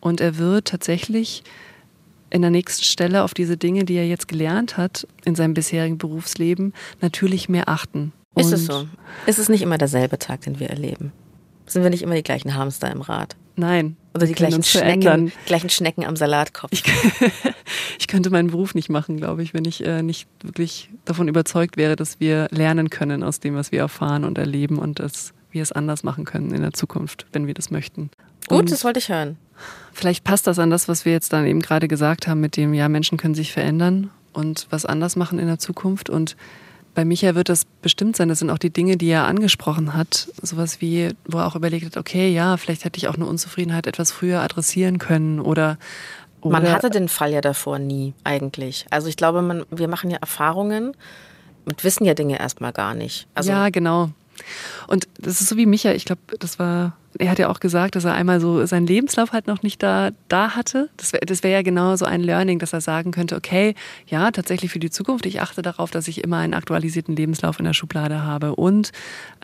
Und er wird tatsächlich in der nächsten Stelle auf diese Dinge, die er jetzt gelernt hat in seinem bisherigen Berufsleben, natürlich mehr achten. Ist es so? Ist es nicht immer derselbe Tag, den wir erleben? Sind wir nicht immer die gleichen Hamster im Rad? Nein. Oder die gleichen Schnecken, gleichen Schnecken am Salatkopf. Ich, ich, könnte meinen Beruf nicht machen, glaube ich, wenn ich äh, nicht wirklich davon überzeugt wäre, dass wir lernen können aus dem, was wir erfahren und erleben und dass wir es anders machen können in der Zukunft, wenn wir das möchten. Gut, und das wollte ich hören. Vielleicht passt das an das, was wir jetzt dann eben gerade gesagt haben, mit dem, ja, Menschen können sich verändern und was anders machen in der Zukunft und bei Micha wird das bestimmt sein. Das sind auch die Dinge, die er angesprochen hat. Sowas wie, wo er auch überlegt hat, okay, ja, vielleicht hätte ich auch eine Unzufriedenheit etwas früher adressieren können oder man hatte den Fall ja davor nie eigentlich. Also ich glaube, man, wir machen ja Erfahrungen und wissen ja Dinge erstmal gar nicht. Also ja, genau. Und das ist so wie Micha, ich glaube, das war er hat ja auch gesagt, dass er einmal so seinen Lebenslauf halt noch nicht da, da hatte. Das wäre das wär ja genau so ein Learning, dass er sagen könnte, okay, ja, tatsächlich für die Zukunft, ich achte darauf, dass ich immer einen aktualisierten Lebenslauf in der Schublade habe. Und,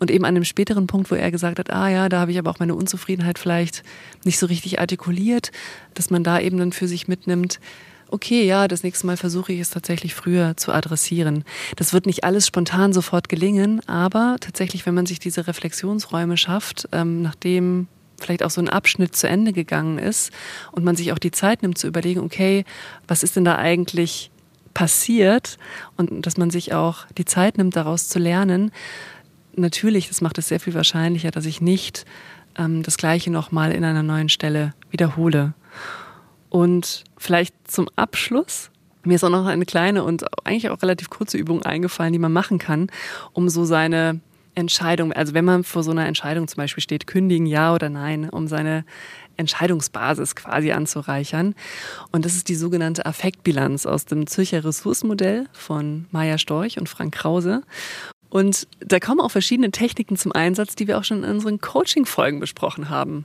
und eben an einem späteren Punkt, wo er gesagt hat, ah ja, da habe ich aber auch meine Unzufriedenheit vielleicht nicht so richtig artikuliert, dass man da eben dann für sich mitnimmt, okay, ja, das nächste Mal versuche ich es tatsächlich früher zu adressieren. Das wird nicht alles spontan sofort gelingen, aber tatsächlich, wenn man sich diese Reflexionsräume schafft, ähm, nachdem vielleicht auch so ein Abschnitt zu Ende gegangen ist und man sich auch die Zeit nimmt zu überlegen, okay, was ist denn da eigentlich passiert und dass man sich auch die Zeit nimmt, daraus zu lernen. Natürlich, das macht es sehr viel wahrscheinlicher, dass ich nicht ähm, das Gleiche nochmal in einer neuen Stelle wiederhole. Und vielleicht zum Abschluss, mir ist auch noch eine kleine und eigentlich auch relativ kurze Übung eingefallen, die man machen kann, um so seine Entscheidung, also wenn man vor so einer Entscheidung zum Beispiel steht, kündigen ja oder nein, um seine Entscheidungsbasis quasi anzureichern. Und das ist die sogenannte Affektbilanz aus dem Zürcher Ressourcenmodell von Maya Storch und Frank Krause. Und da kommen auch verschiedene Techniken zum Einsatz, die wir auch schon in unseren Coaching-Folgen besprochen haben.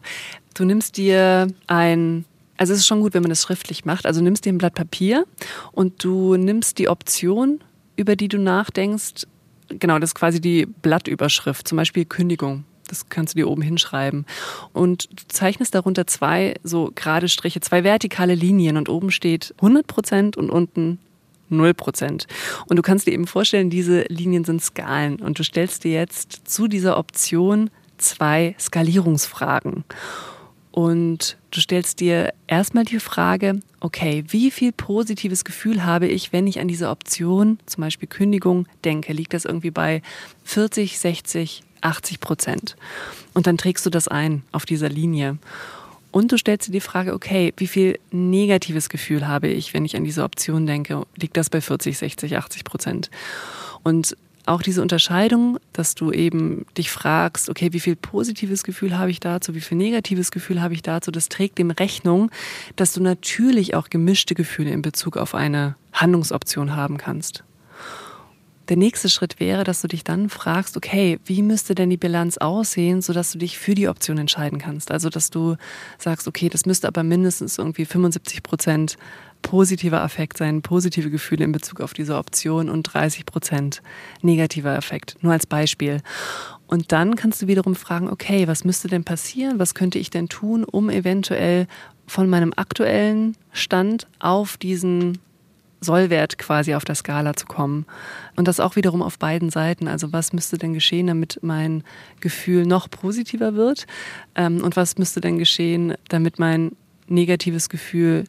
Du nimmst dir ein also es ist schon gut, wenn man das schriftlich macht. Also nimmst dir ein Blatt Papier und du nimmst die Option, über die du nachdenkst. Genau, das ist quasi die Blattüberschrift, zum Beispiel Kündigung. Das kannst du dir oben hinschreiben. Und du zeichnest darunter zwei so gerade Striche, zwei vertikale Linien und oben steht 100 Prozent und unten 0 Prozent. Und du kannst dir eben vorstellen, diese Linien sind Skalen und du stellst dir jetzt zu dieser Option zwei Skalierungsfragen. Und du stellst dir erstmal die Frage, okay, wie viel positives Gefühl habe ich, wenn ich an diese Option, zum Beispiel Kündigung, denke? Liegt das irgendwie bei 40, 60, 80 Prozent? Und dann trägst du das ein auf dieser Linie. Und du stellst dir die Frage, okay, wie viel negatives Gefühl habe ich, wenn ich an diese Option denke? Liegt das bei 40, 60, 80 Prozent? Und auch diese Unterscheidung, dass du eben dich fragst, okay, wie viel positives Gefühl habe ich dazu, wie viel negatives Gefühl habe ich dazu, das trägt dem Rechnung, dass du natürlich auch gemischte Gefühle in Bezug auf eine Handlungsoption haben kannst. Der nächste Schritt wäre, dass du dich dann fragst, okay, wie müsste denn die Bilanz aussehen, sodass du dich für die Option entscheiden kannst? Also, dass du sagst, okay, das müsste aber mindestens irgendwie 75 Prozent positiver Affekt sein, positive Gefühle in Bezug auf diese Option und 30 Prozent negativer Effekt. Nur als Beispiel. Und dann kannst du wiederum fragen, okay, was müsste denn passieren? Was könnte ich denn tun, um eventuell von meinem aktuellen Stand auf diesen Sollwert quasi auf der Skala zu kommen. Und das auch wiederum auf beiden Seiten. Also was müsste denn geschehen, damit mein Gefühl noch positiver wird? Ähm, und was müsste denn geschehen, damit mein negatives Gefühl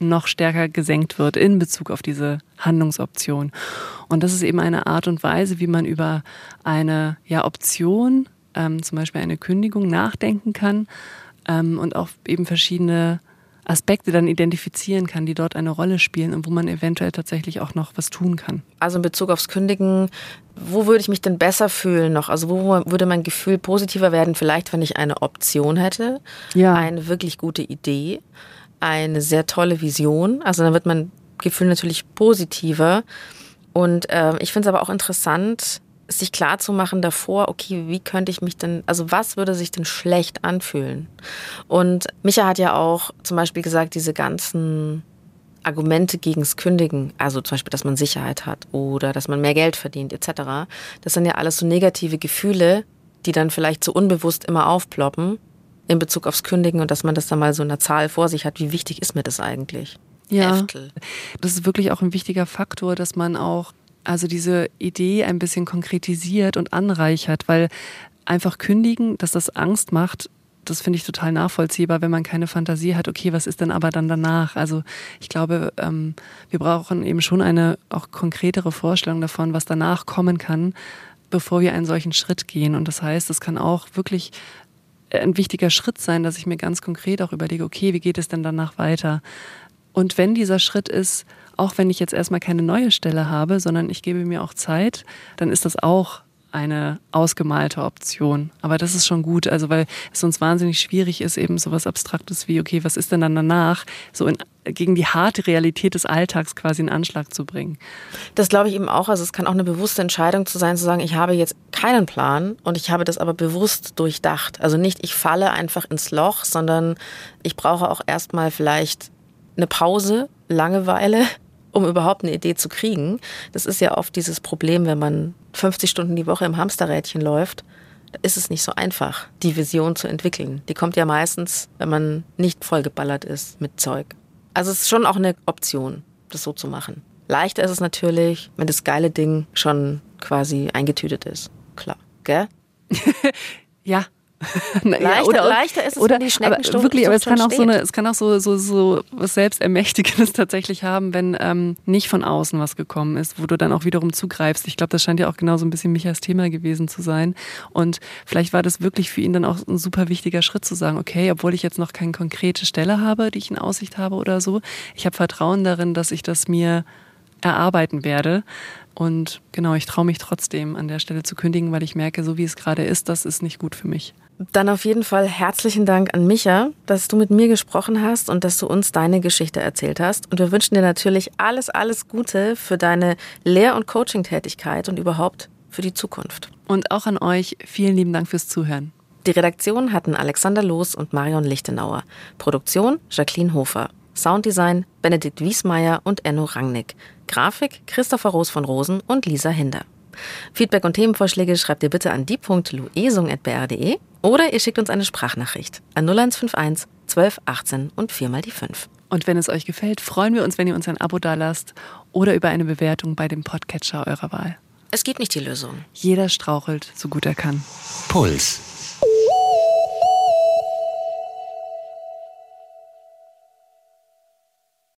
noch stärker gesenkt wird in Bezug auf diese Handlungsoption. Und das ist eben eine Art und Weise, wie man über eine ja, Option, ähm, zum Beispiel eine Kündigung, nachdenken kann ähm, und auch eben verschiedene Aspekte dann identifizieren kann, die dort eine Rolle spielen und wo man eventuell tatsächlich auch noch was tun kann. Also in Bezug aufs Kündigen, wo würde ich mich denn besser fühlen noch? Also wo würde mein Gefühl positiver werden? Vielleicht, wenn ich eine Option hätte, ja. eine wirklich gute Idee, eine sehr tolle Vision. Also dann wird mein Gefühl natürlich positiver. Und äh, ich finde es aber auch interessant, sich klar zu machen davor, okay, wie könnte ich mich denn, also was würde sich denn schlecht anfühlen? Und Micha hat ja auch zum Beispiel gesagt, diese ganzen Argumente gegens Kündigen, also zum Beispiel, dass man Sicherheit hat oder dass man mehr Geld verdient etc., das sind ja alles so negative Gefühle, die dann vielleicht so unbewusst immer aufploppen in Bezug aufs Kündigen und dass man das dann mal so in der Zahl vor sich hat. Wie wichtig ist mir das eigentlich? Ja, Äftel. das ist wirklich auch ein wichtiger Faktor, dass man auch also diese Idee ein bisschen konkretisiert und anreichert, weil einfach kündigen, dass das Angst macht, das finde ich total nachvollziehbar, wenn man keine Fantasie hat, okay, was ist denn aber dann danach? Also ich glaube, ähm, wir brauchen eben schon eine auch konkretere Vorstellung davon, was danach kommen kann, bevor wir einen solchen Schritt gehen. Und das heißt, es kann auch wirklich ein wichtiger Schritt sein, dass ich mir ganz konkret auch überlege, okay, wie geht es denn danach weiter? Und wenn dieser Schritt ist, auch wenn ich jetzt erstmal keine neue Stelle habe, sondern ich gebe mir auch Zeit, dann ist das auch eine ausgemalte Option. Aber das ist schon gut, also weil es uns wahnsinnig schwierig ist, eben so was Abstraktes wie, okay, was ist denn dann danach, so in, gegen die harte Realität des Alltags quasi in Anschlag zu bringen. Das glaube ich eben auch. Also es kann auch eine bewusste Entscheidung zu sein, zu sagen, ich habe jetzt keinen Plan und ich habe das aber bewusst durchdacht. Also nicht, ich falle einfach ins Loch, sondern ich brauche auch erstmal vielleicht eine Pause, Langeweile, um überhaupt eine Idee zu kriegen. Das ist ja oft dieses Problem, wenn man 50 Stunden die Woche im Hamsterrädchen läuft, ist es nicht so einfach, die Vision zu entwickeln. Die kommt ja meistens, wenn man nicht vollgeballert ist mit Zeug. Also es ist schon auch eine Option, das so zu machen. Leichter ist es natürlich, wenn das geile Ding schon quasi eingetütet ist. Klar, gell? ja, leichter, oder, leichter ist es, oder, wenn die Schnecken aber wirklich, aber es kann auch so eine, es kann auch so so so was selbstermächtigendes tatsächlich haben, wenn ähm, nicht von außen was gekommen ist, wo du dann auch wiederum zugreifst. Ich glaube, das scheint ja auch genau so ein bisschen Michas Thema gewesen zu sein. Und vielleicht war das wirklich für ihn dann auch ein super wichtiger Schritt zu sagen, okay, obwohl ich jetzt noch keine konkrete Stelle habe, die ich in Aussicht habe oder so, ich habe Vertrauen darin, dass ich das mir erarbeiten werde. Und genau, ich traue mich trotzdem an der Stelle zu kündigen, weil ich merke, so wie es gerade ist, das ist nicht gut für mich. Dann auf jeden Fall herzlichen Dank an Micha, dass du mit mir gesprochen hast und dass du uns deine Geschichte erzählt hast. Und wir wünschen dir natürlich alles, alles Gute für deine Lehr- und Coaching-Tätigkeit und überhaupt für die Zukunft. Und auch an euch vielen lieben Dank fürs Zuhören. Die Redaktion hatten Alexander Loos und Marion Lichtenauer. Produktion Jacqueline Hofer. Sounddesign Benedikt Wiesmeier und Enno Rangnick. Grafik Christopher Roos von Rosen und Lisa Hinder. Feedback und Themenvorschläge schreibt ihr bitte an die.luesung.br.de oder ihr schickt uns eine Sprachnachricht an 0151 12 18 und 4 mal die 5. Und wenn es euch gefällt, freuen wir uns, wenn ihr uns ein Abo dalasst oder über eine Bewertung bei dem Podcatcher eurer Wahl. Es gibt nicht die Lösung. Jeder strauchelt, so gut er kann. Puls.